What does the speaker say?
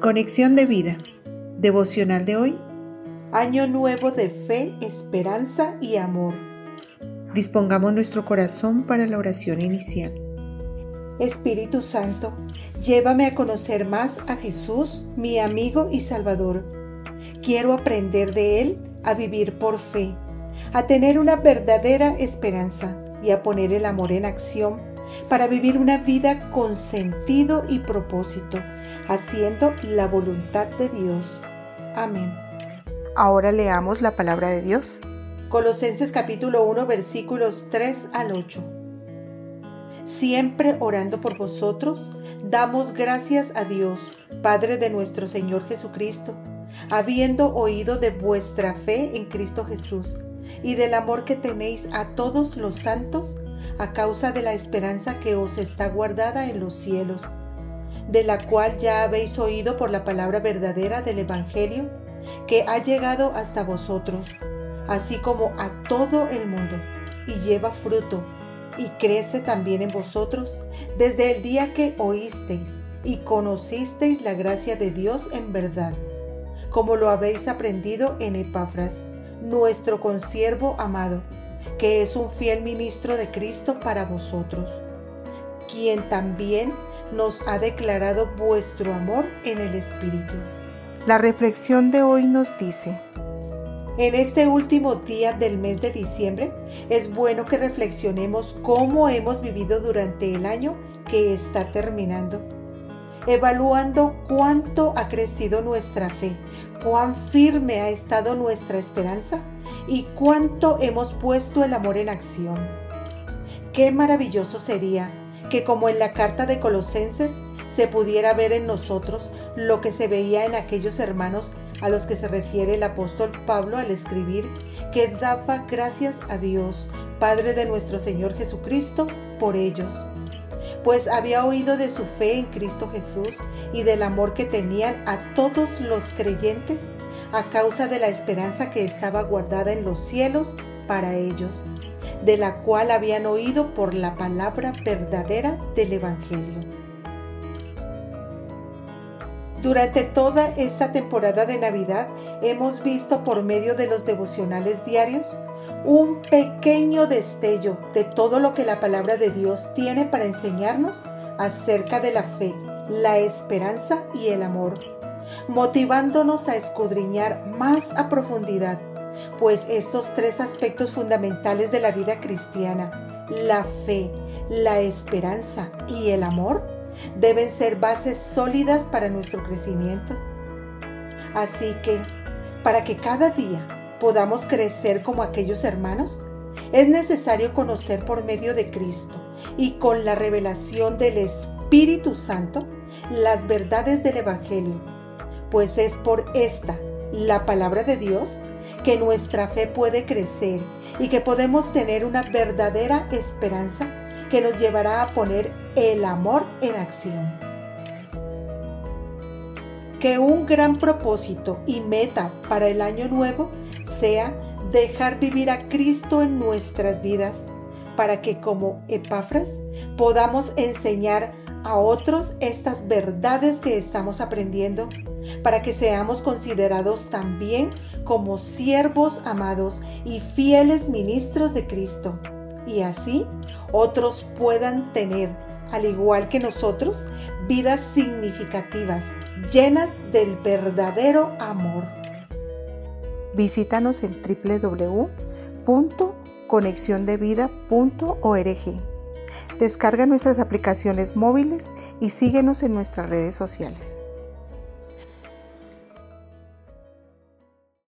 Conexión de vida. Devocional de hoy. Año nuevo de fe, esperanza y amor. Dispongamos nuestro corazón para la oración inicial. Espíritu Santo, llévame a conocer más a Jesús, mi amigo y Salvador. Quiero aprender de Él a vivir por fe, a tener una verdadera esperanza y a poner el amor en acción para vivir una vida con sentido y propósito, haciendo la voluntad de Dios. Amén. Ahora leamos la palabra de Dios. Colosenses capítulo 1 versículos 3 al 8. Siempre orando por vosotros, damos gracias a Dios, Padre de nuestro Señor Jesucristo, habiendo oído de vuestra fe en Cristo Jesús y del amor que tenéis a todos los santos a causa de la esperanza que os está guardada en los cielos, de la cual ya habéis oído por la palabra verdadera del Evangelio, que ha llegado hasta vosotros, así como a todo el mundo, y lleva fruto, y crece también en vosotros, desde el día que oísteis y conocisteis la gracia de Dios en verdad, como lo habéis aprendido en Epafras, nuestro consiervo amado que es un fiel ministro de Cristo para vosotros, quien también nos ha declarado vuestro amor en el Espíritu. La reflexión de hoy nos dice, en este último día del mes de diciembre es bueno que reflexionemos cómo hemos vivido durante el año que está terminando evaluando cuánto ha crecido nuestra fe, cuán firme ha estado nuestra esperanza y cuánto hemos puesto el amor en acción. Qué maravilloso sería que como en la carta de Colosenses se pudiera ver en nosotros lo que se veía en aquellos hermanos a los que se refiere el apóstol Pablo al escribir que daba gracias a Dios, Padre de nuestro Señor Jesucristo, por ellos pues había oído de su fe en Cristo Jesús y del amor que tenían a todos los creyentes a causa de la esperanza que estaba guardada en los cielos para ellos, de la cual habían oído por la palabra verdadera del Evangelio. Durante toda esta temporada de Navidad hemos visto por medio de los devocionales diarios un pequeño destello de todo lo que la palabra de Dios tiene para enseñarnos acerca de la fe, la esperanza y el amor, motivándonos a escudriñar más a profundidad, pues estos tres aspectos fundamentales de la vida cristiana, la fe, la esperanza y el amor, deben ser bases sólidas para nuestro crecimiento. Así que, para que cada día podamos crecer como aquellos hermanos, es necesario conocer por medio de Cristo y con la revelación del Espíritu Santo las verdades del Evangelio, pues es por esta, la palabra de Dios, que nuestra fe puede crecer y que podemos tener una verdadera esperanza que nos llevará a poner el amor en acción. Que un gran propósito y meta para el año nuevo sea dejar vivir a Cristo en nuestras vidas para que como Epafras podamos enseñar a otros estas verdades que estamos aprendiendo, para que seamos considerados también como siervos amados y fieles ministros de Cristo, y así otros puedan tener, al igual que nosotros, vidas significativas, llenas del verdadero amor. Visítanos en www.conexiondevida.org. Descarga nuestras aplicaciones móviles y síguenos en nuestras redes sociales.